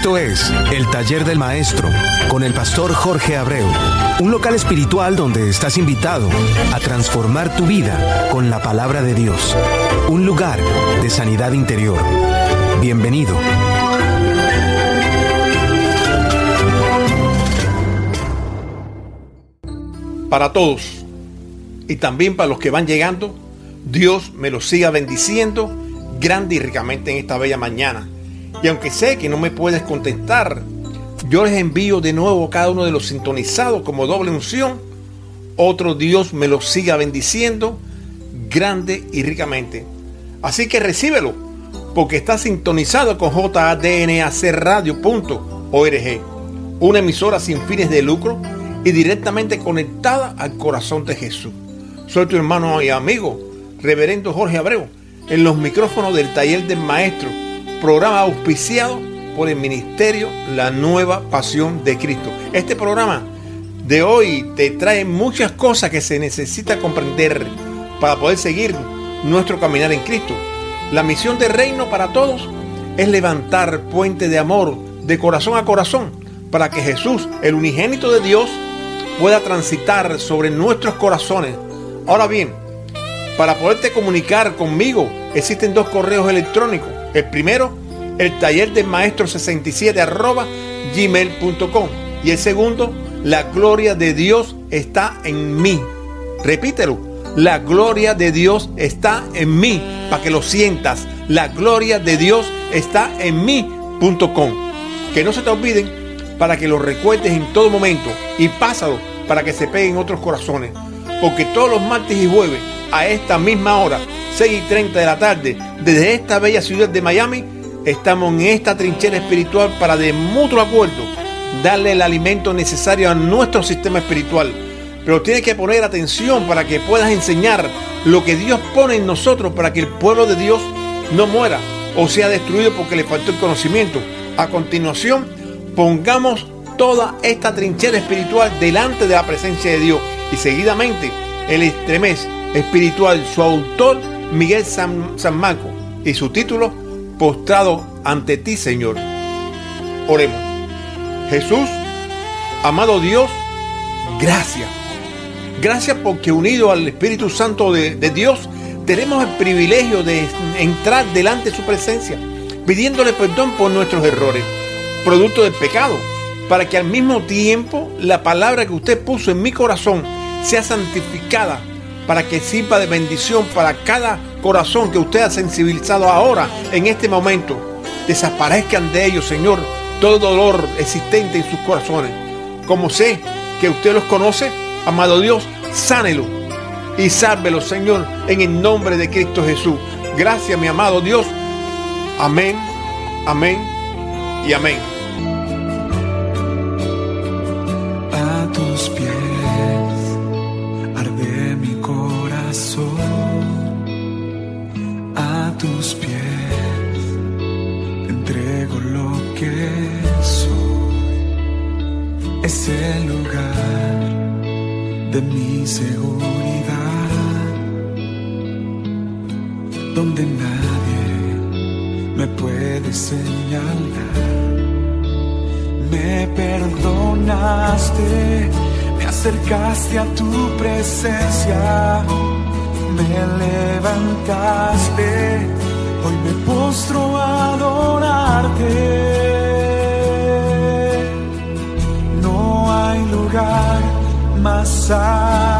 Esto es El Taller del Maestro con el pastor Jorge Abreu, un local espiritual donde estás invitado a transformar tu vida con la palabra de Dios, un lugar de sanidad interior. Bienvenido. Para todos y también para los que van llegando, Dios me los siga bendiciendo grande y ricamente en esta bella mañana y aunque sé que no me puedes contestar, yo les envío de nuevo cada uno de los sintonizados como doble unción. Otro Dios me lo siga bendiciendo grande y ricamente. Así que recíbelo, porque está sintonizado con jadnacradio.org, una emisora sin fines de lucro y directamente conectada al corazón de Jesús. Soy tu hermano y amigo, reverendo Jorge Abreu, en los micrófonos del taller del maestro programa auspiciado por el Ministerio La Nueva Pasión de Cristo. Este programa de hoy te trae muchas cosas que se necesita comprender para poder seguir nuestro caminar en Cristo. La misión del reino para todos es levantar puente de amor de corazón a corazón para que Jesús, el unigénito de Dios, pueda transitar sobre nuestros corazones. Ahora bien, para poderte comunicar conmigo existen dos correos electrónicos el primero, el taller del maestro 67 arroba gmail.com. Y el segundo, la gloria de Dios está en mí. Repítelo, la gloria de Dios está en mí, para que lo sientas. La gloria de Dios está en mí.com. Que no se te olviden para que lo recuerdes en todo momento y pásalo para que se peguen otros corazones. Porque todos los martes y jueves a esta misma hora 6 y 30 de la tarde, desde esta bella ciudad de Miami, estamos en esta trinchera espiritual para de mutuo acuerdo darle el alimento necesario a nuestro sistema espiritual. Pero tienes que poner atención para que puedas enseñar lo que Dios pone en nosotros para que el pueblo de Dios no muera o sea destruido porque le faltó el conocimiento. A continuación, pongamos toda esta trinchera espiritual delante de la presencia de Dios y seguidamente el estremez espiritual, su autor Miguel San, Marco y su título, Postrado ante ti, Señor. Oremos. Jesús, amado Dios, gracias. Gracias porque unido al Espíritu Santo de, de Dios, tenemos el privilegio de entrar delante de su presencia, pidiéndole perdón por nuestros errores, producto del pecado, para que al mismo tiempo la palabra que usted puso en mi corazón sea santificada para que sirva de bendición para cada corazón que usted ha sensibilizado ahora, en este momento. Desaparezcan de ellos, Señor, todo dolor existente en sus corazones. Como sé que usted los conoce, amado Dios, sánelo y sálvelo, Señor, en el nombre de Cristo Jesús. Gracias, mi amado Dios. Amén, amén y amén. Seguridad, donde nadie me puede señalar. Me perdonaste, me acercaste a tu presencia me levantaste, hoy me postro a adorarte. No hay lugar más alto,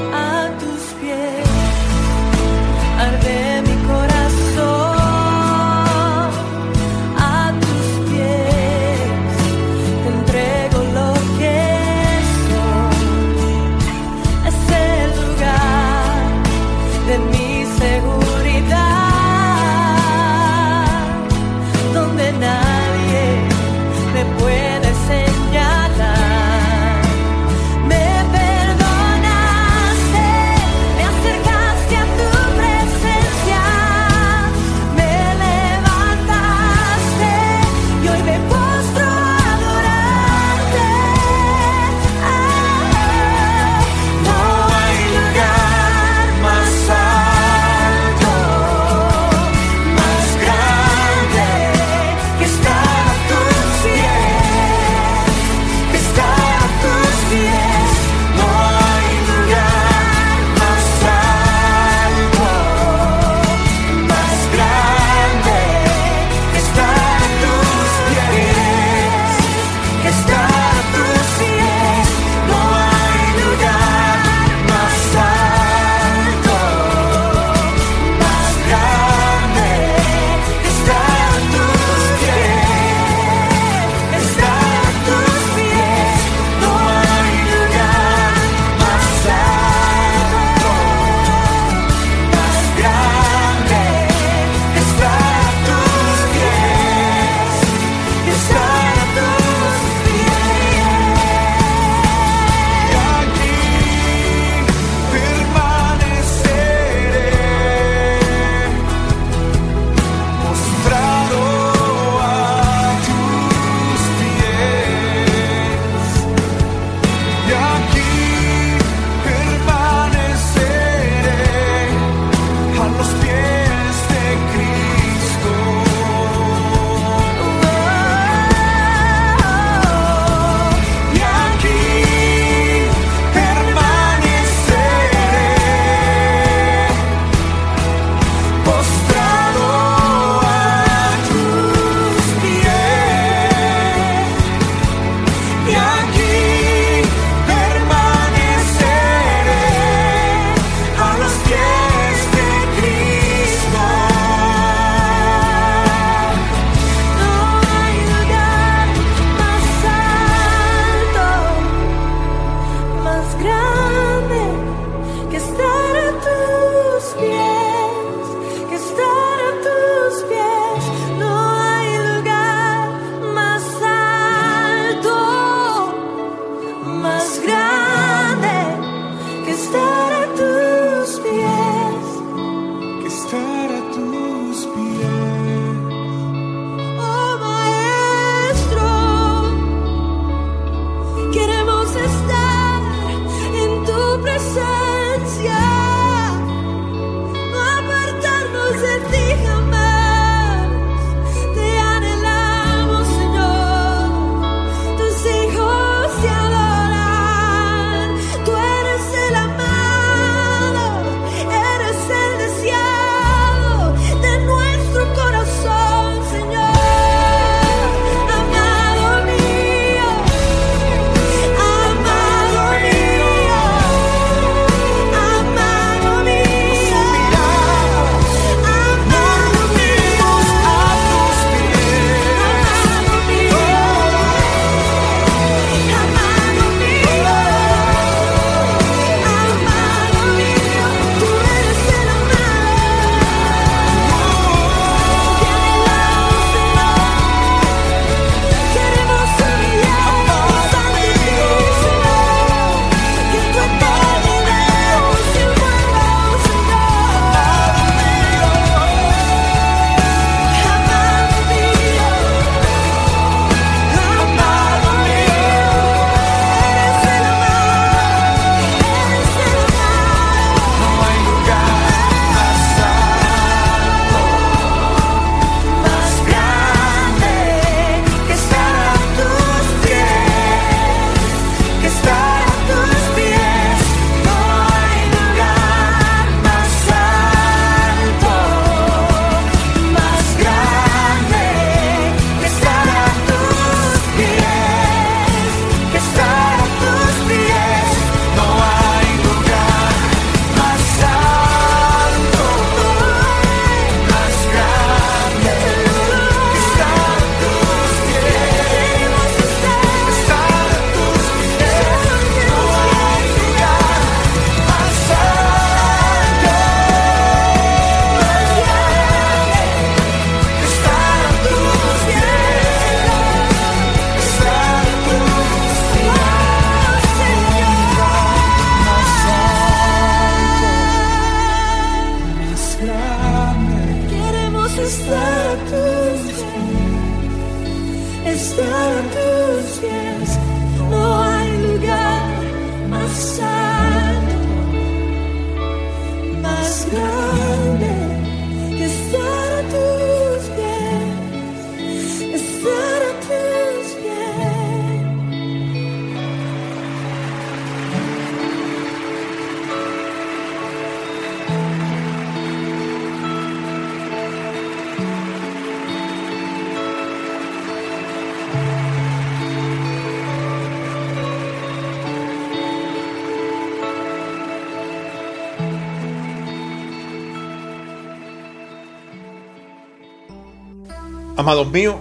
Amados míos,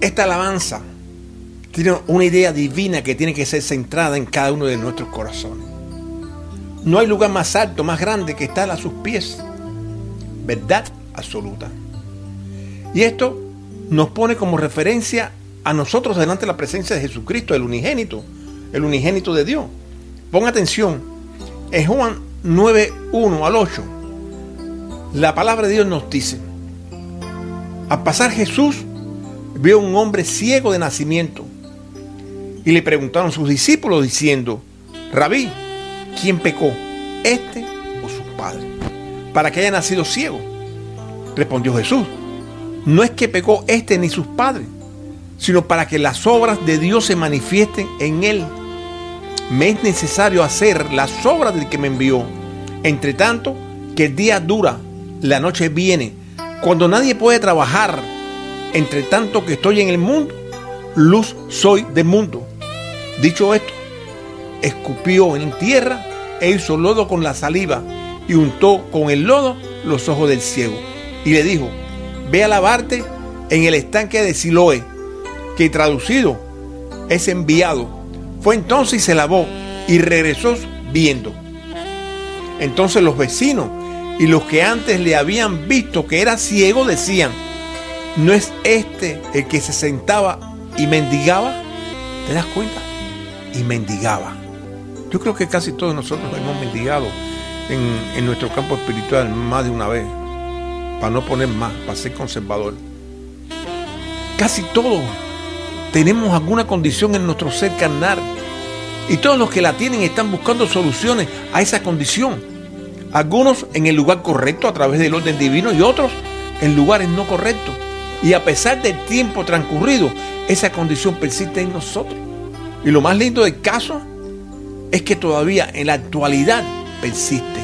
esta alabanza tiene una idea divina que tiene que ser centrada en cada uno de nuestros corazones. No hay lugar más alto, más grande que estar a sus pies. Verdad absoluta. Y esto nos pone como referencia a nosotros delante de la presencia de Jesucristo, el unigénito, el unigénito de Dios. Pon atención, en Juan 9, 1 al 8, la palabra de Dios nos dice, al pasar Jesús vio un hombre ciego de nacimiento y le preguntaron sus discípulos diciendo, Rabí, ¿quién pecó, este o sus padres, para que haya nacido ciego? Respondió Jesús, no es que pecó este ni sus padres, sino para que las obras de Dios se manifiesten en él. Me es necesario hacer las obras del que me envió. Entre tanto, que el día dura, la noche viene, cuando nadie puede trabajar, entre tanto que estoy en el mundo, luz soy del mundo. Dicho esto, escupió en tierra e hizo lodo con la saliva y untó con el lodo los ojos del ciego. Y le dijo, ve a lavarte en el estanque de Siloé, que traducido es enviado. Fue entonces y se lavó y regresó viendo. Entonces los vecinos y los que antes le habían visto que era ciego decían, ¿no es este el que se sentaba y mendigaba? ¿Te das cuenta? Y mendigaba. Yo creo que casi todos nosotros hemos mendigado en, nuestro campo espiritual más de una vez, para no poner más, para ser conservador. Casi todos tenemos alguna condición en nuestro ser carnal. Y todos los que la tienen están buscando soluciones a esa condición. Algunos en el lugar correcto a través del orden divino y otros en lugares no correctos. Y a pesar del tiempo transcurrido, esa condición persiste en nosotros. Y lo más lindo del caso es que todavía en la actualidad persiste.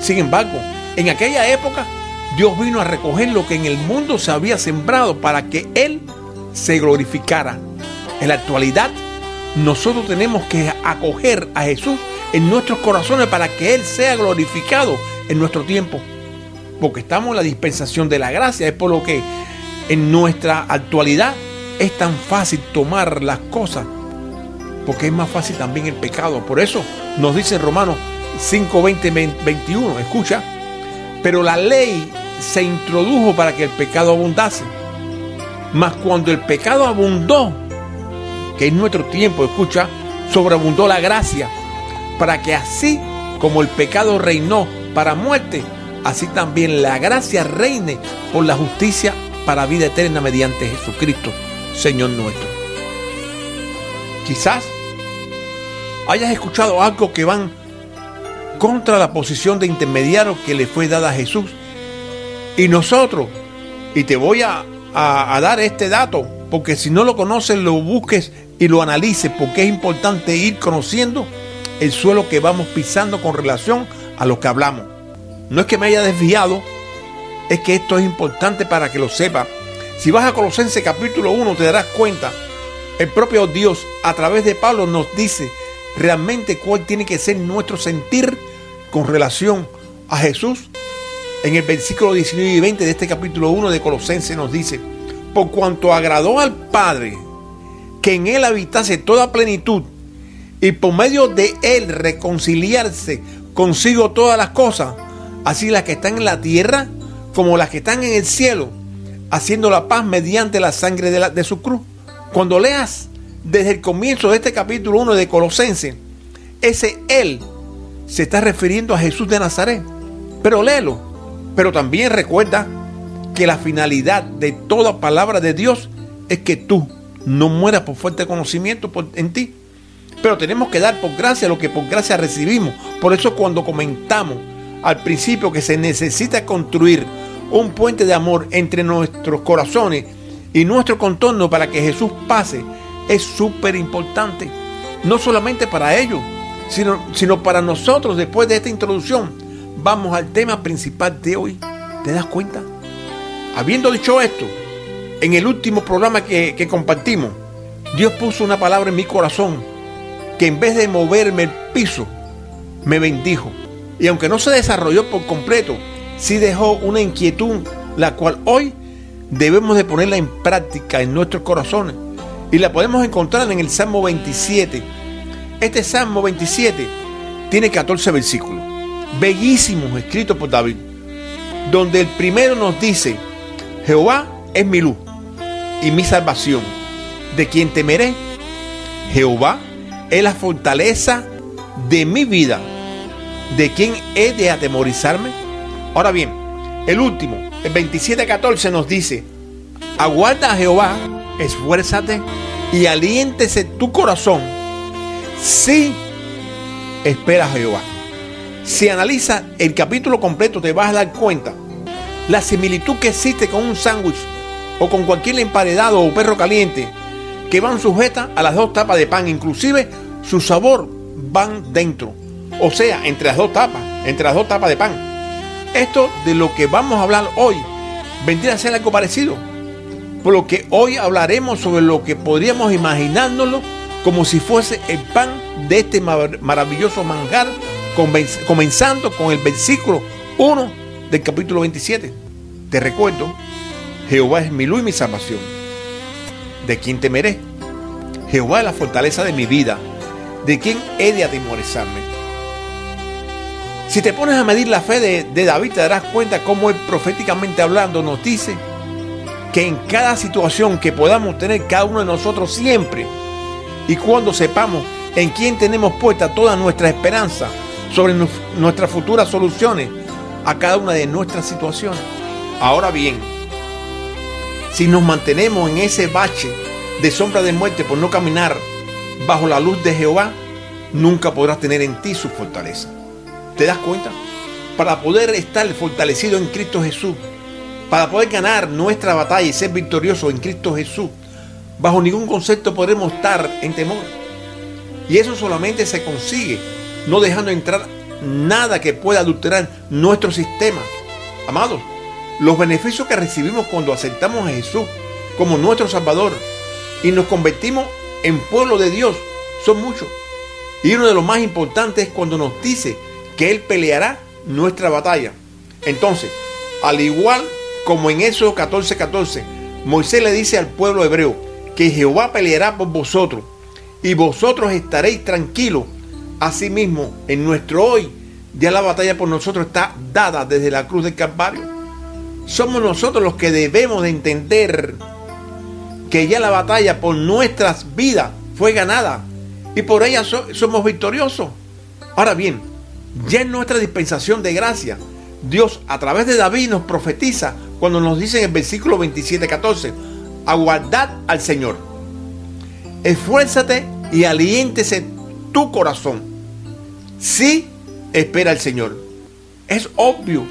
Sin embargo, en aquella época Dios vino a recoger lo que en el mundo se había sembrado para que Él se glorificara. En la actualidad, nosotros tenemos que acoger a Jesús en nuestros corazones para que Él sea glorificado en nuestro tiempo. Porque estamos en la dispensación de la gracia. Es por lo que en nuestra actualidad es tan fácil tomar las cosas. Porque es más fácil también el pecado. Por eso nos dice Romanos 5, 20, 21. Escucha. Pero la ley se introdujo para que el pecado abundase. Mas cuando el pecado abundó, que es nuestro tiempo, escucha, sobreabundó la gracia, para que así como el pecado reinó para muerte, así también la gracia reine por la justicia para vida eterna mediante Jesucristo, Señor nuestro. Quizás hayas escuchado algo que van contra la posición de intermediario que le fue dada a Jesús. Y nosotros, y te voy a, a, a dar este dato, porque si no lo conoces, lo busques y lo analices, porque es importante ir conociendo el suelo que vamos pisando con relación a lo que hablamos. No es que me haya desviado, es que esto es importante para que lo sepa. Si vas a Colosenses capítulo 1 te darás cuenta, el propio Dios a través de Pablo nos dice realmente cuál tiene que ser nuestro sentir con relación a Jesús. En el versículo 19 y 20 de este capítulo 1 de Colosenses nos dice, por cuanto agradó al Padre que en él habitase toda plenitud y por medio de él reconciliarse consigo todas las cosas, así las que están en la tierra como las que están en el cielo, haciendo la paz mediante la sangre de, la- de su cruz. Cuando leas desde el comienzo de este capítulo 1 de Colosenses, ese él se está refiriendo a Jesús de Nazaret. Pero léelo. Pero también recuerda que la finalidad de toda palabra de Dios es que tú no mueras por fuerte conocimiento en ti. Pero tenemos que dar por gracia lo que por gracia recibimos. Por eso cuando comentamos al principio que se necesita construir un puente de amor entre nuestros corazones y nuestro contorno para que Jesús pase, es súper importante. No solamente para ellos, sino, sino para nosotros después de esta introducción. Vamos al tema principal de hoy. ¿Te das cuenta? Habiendo dicho esto, en el último programa que, que compartimos, Dios puso una palabra en mi corazón que en vez de moverme el piso, me bendijo. Y aunque no se desarrolló por completo, sí dejó una inquietud, la cual hoy debemos de ponerla en práctica en nuestros corazones. Y la podemos encontrar en el Salmo 27. Este Salmo 27 tiene 14 versículos, bellísimos, escritos por David, donde el primero nos dice, Jehová es mi luz y mi salvación. ¿De quien temeré? Jehová es la fortaleza de mi vida. ¿De quién he de atemorizarme? Ahora bien, el último, el 27.14 nos dice, aguarda a Jehová, esfuérzate y aliéntese tu corazón. Si espera a Jehová. Si analiza el capítulo completo te vas a dar cuenta la similitud que existe con un sándwich o con cualquier emparedado o perro caliente que van sujetas a las dos tapas de pan, inclusive su sabor van dentro. O sea, entre las dos tapas, entre las dos tapas de pan. Esto de lo que vamos a hablar hoy vendría a ser algo parecido. Por lo que hoy hablaremos sobre lo que podríamos imaginárnoslo como si fuese el pan de este maravilloso manjar, comenzando con el versículo 1 del capítulo 27. Te recuerdo, Jehová es mi luz y mi salvación. ¿De quién temeré? Jehová es la fortaleza de mi vida. ¿De quién he de atemorizarme? Si te pones a medir la fe de, David, te darás cuenta cómo él proféticamente hablando nos dice que en cada situación que podamos tener cada uno de nosotros siempre, y cuando sepamos en quién tenemos puesta toda nuestra esperanza sobre nuestras futuras soluciones a cada una de nuestras situaciones. Ahora bien, si nos mantenemos en ese bache de sombra de muerte por no caminar bajo la luz de Jehová, nunca podrás tener en ti su fortaleza. ¿Te das cuenta? Para poder estar fortalecido en Cristo Jesús, para poder ganar nuestra batalla y ser victorioso en Cristo Jesús, bajo ningún concepto podremos estar en temor. Y eso solamente se consigue no dejando entrar nada que pueda adulterar nuestro sistema. Amados, los beneficios que recibimos cuando aceptamos a Jesús como nuestro Salvador y nos convertimos en pueblo de Dios son muchos. Y uno de los más importantes es cuando nos dice que Él peleará nuestra batalla. Entonces, al igual como en Éxodo 14:14, 14, Moisés le dice al pueblo hebreo que Jehová peleará por vosotros y vosotros estaréis tranquilos. Asimismo, en nuestro hoy, ya la batalla por nosotros está dada desde la cruz del Calvario. Somos nosotros los que debemos de entender que ya la batalla por nuestras vidas fue ganada y por ella somos victoriosos. Ahora bien, ya en nuestra dispensación de gracia, Dios a través de David nos profetiza cuando nos dice en el versículo 27-14, aguardad al Señor, esfuérzate y aliéntese tu corazón. Sí, espera al Señor. Es obvio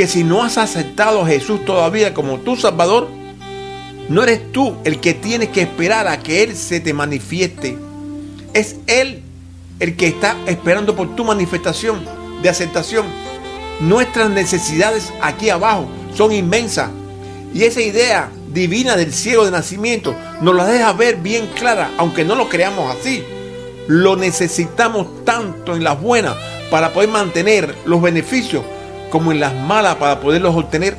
que si no has aceptado a Jesús todavía como tu Salvador, no eres tú el que tienes que esperar a que Él se te manifieste. Es Él el que está esperando por tu manifestación de aceptación. Nuestras necesidades aquí abajo son inmensas. Y esa idea divina del cielo de nacimiento nos la deja ver bien clara, aunque no lo creamos así. Lo necesitamos tanto en las buenas para poder mantener los beneficios como en las malas para poderlos obtener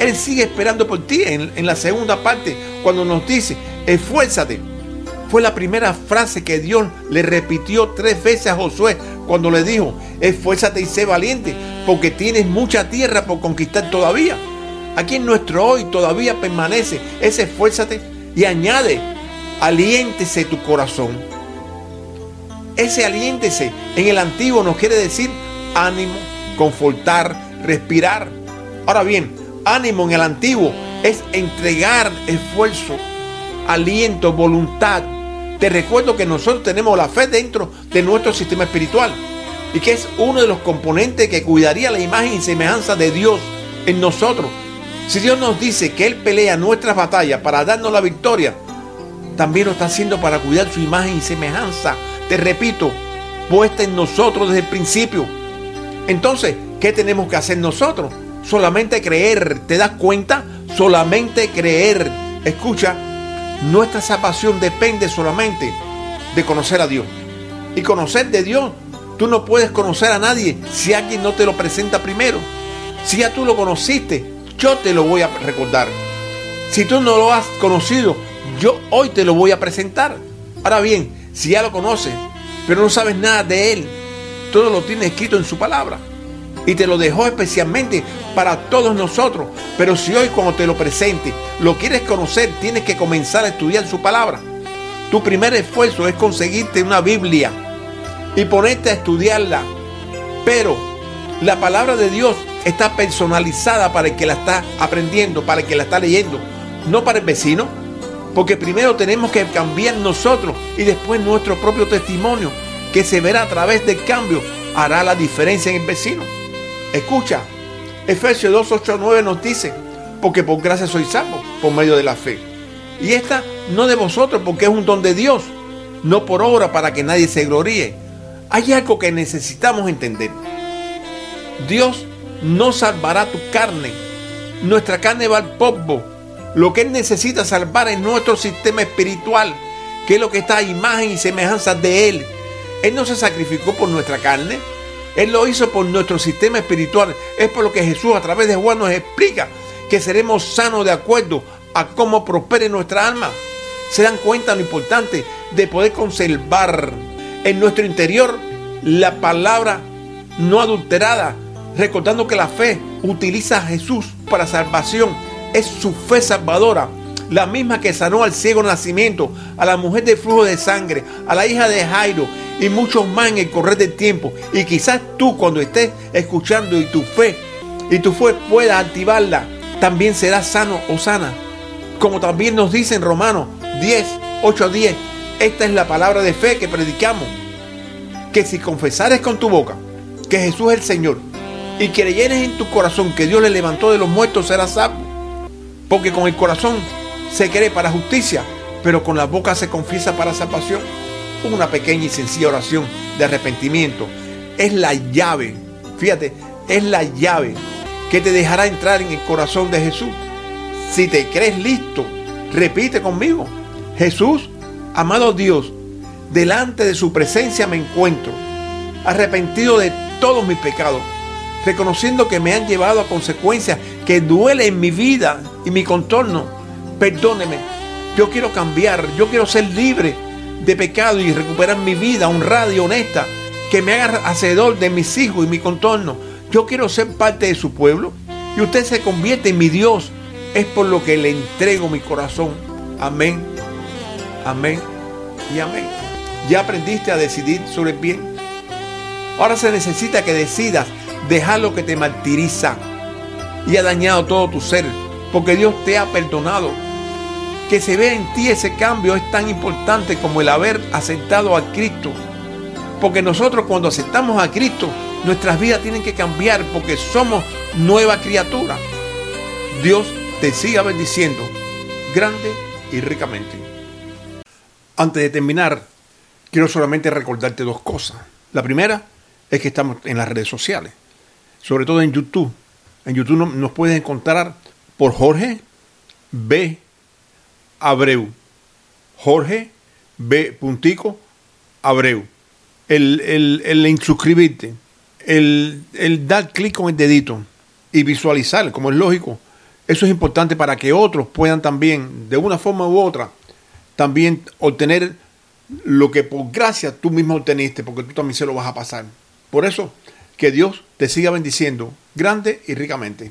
él sigue esperando por ti en, la segunda parte, cuando nos dice, esfuérzate. Fue la primera frase que Dios le repitió tres veces a Josué cuando le dijo, esfuérzate y sé valiente, porque tienes mucha tierra por conquistar todavía. Aquí en nuestro hoy todavía permanece ese esfuérzate y añade, aliéntese tu corazón. Ese aliéntese en el antiguo nos quiere decir ánimo, confortar, respirar. Ahora bien, ánimo en el antiguo es entregar esfuerzo, aliento, voluntad. Te recuerdo que nosotros tenemos la fe dentro de nuestro sistema espiritual y que es uno de los componentes que cuidaría la imagen y semejanza de Dios en nosotros. Si Dios nos dice que Él pelea nuestras batallas para darnos la victoria, también lo está haciendo para cuidar su imagen y semejanza. Te repito, puesta en nosotros desde el principio. Entonces, ¿qué tenemos que hacer nosotros? Solamente creer. ¿Te das cuenta? Solamente creer. Escucha, nuestra salvación depende solamente de conocer a Dios. Y conocer de Dios, tú no puedes conocer a nadie si alguien no te lo presenta primero. Si ya tú lo conociste, yo te lo voy a recordar. Si tú no lo has conocido, yo hoy te lo voy a presentar. Ahora bien, si ya lo conoces, pero no sabes nada de Él, todo lo tiene escrito en su palabra. Y te lo dejó especialmente para todos nosotros. Pero si hoy cuando te lo presente, lo quieres conocer, tienes que comenzar a estudiar su palabra. Tu primer esfuerzo es conseguirte una Biblia y ponerte a estudiarla. Pero la palabra de Dios está personalizada para el que la está aprendiendo, para el que la está leyendo, no para el vecino. Porque primero tenemos que cambiar nosotros y después nuestro propio testimonio, que se verá a través del cambio, hará la diferencia en el vecino. Escucha, Efesios 2, 8, 9 nos dice, porque por gracia soy salvo, por medio de la fe. Y esta no de vosotros, porque es un don de Dios, no por obra para que nadie se gloríe. Hay algo que necesitamos entender. Dios no salvará tu carne. Nuestra carne va al polvo. Lo que Él necesita salvar es nuestro sistema espiritual, que es lo que está a imagen y semejanza de Él. Él no se sacrificó por nuestra carne. Él lo hizo por nuestro sistema espiritual. Es por lo que Jesús a través de Juan nos explica que seremos sanos de acuerdo a cómo prospere nuestra alma. Se dan cuenta lo importante de poder conservar en nuestro interior la palabra no adulterada, recordando que la fe utiliza a Jesús para salvación. Es su fe salvadora, la misma que sanó al ciego nacimiento, a la mujer de flujo de sangre, a la hija de Jairo y muchos más en el correr del tiempo. Y quizás tú cuando estés escuchando y tu fe y tu fe pueda activarla, también serás sano o sana. Como también nos dice en Romanos 10, 8 a 10, esta es la palabra de fe que predicamos. Que si confesares con tu boca que Jesús es el Señor y creyeres en tu corazón que Dios le levantó de los muertos, serás salvo. Porque con el corazón se cree para justicia, pero con la boca se confiesa para salvación. Una pequeña y sencilla oración de arrepentimiento es la llave, fíjate, es la llave que te dejará entrar en el corazón de Jesús. Si te crees listo, repite conmigo. Jesús, amado Dios, delante de su presencia me encuentro, arrepentido de todos mis pecados, reconociendo que me han llevado a consecuencias que duelen en mi vida y mi contorno. Perdóneme, yo quiero cambiar, yo quiero ser libre de pecado y recuperar mi vida honrada y honesta, que me haga hacedor de mis hijos y mi contorno. Yo quiero ser parte de su pueblo y usted se convierte en mi Dios. Es por lo que le entrego mi corazón. Amén, amén y amén. ¿Ya aprendiste a decidir sobre el bien? Ahora se necesita que decidas dejar lo que te martiriza y ha dañado todo tu ser, porque Dios te ha perdonado. Que se vea en ti ese cambio es tan importante como el haber aceptado a Cristo. Porque nosotros cuando aceptamos a Cristo, nuestras vidas tienen que cambiar porque somos nueva criatura. Dios te siga bendiciendo grande y ricamente. Antes de terminar, quiero solamente recordarte dos cosas. La primera es que estamos en las redes sociales, sobre todo en YouTube. En YouTube nos puedes encontrar por Jorge B. Abreu. Jorge B. Puntico Abreu. El, el, el inscribirte, el, el dar clic con el dedito y visualizar, como es lógico, eso es importante para que otros puedan también, de una forma u otra, también obtener lo que por gracia tú mismo obteniste, porque tú también se lo vas a pasar. Por eso, que Dios te siga bendiciendo grande y ricamente.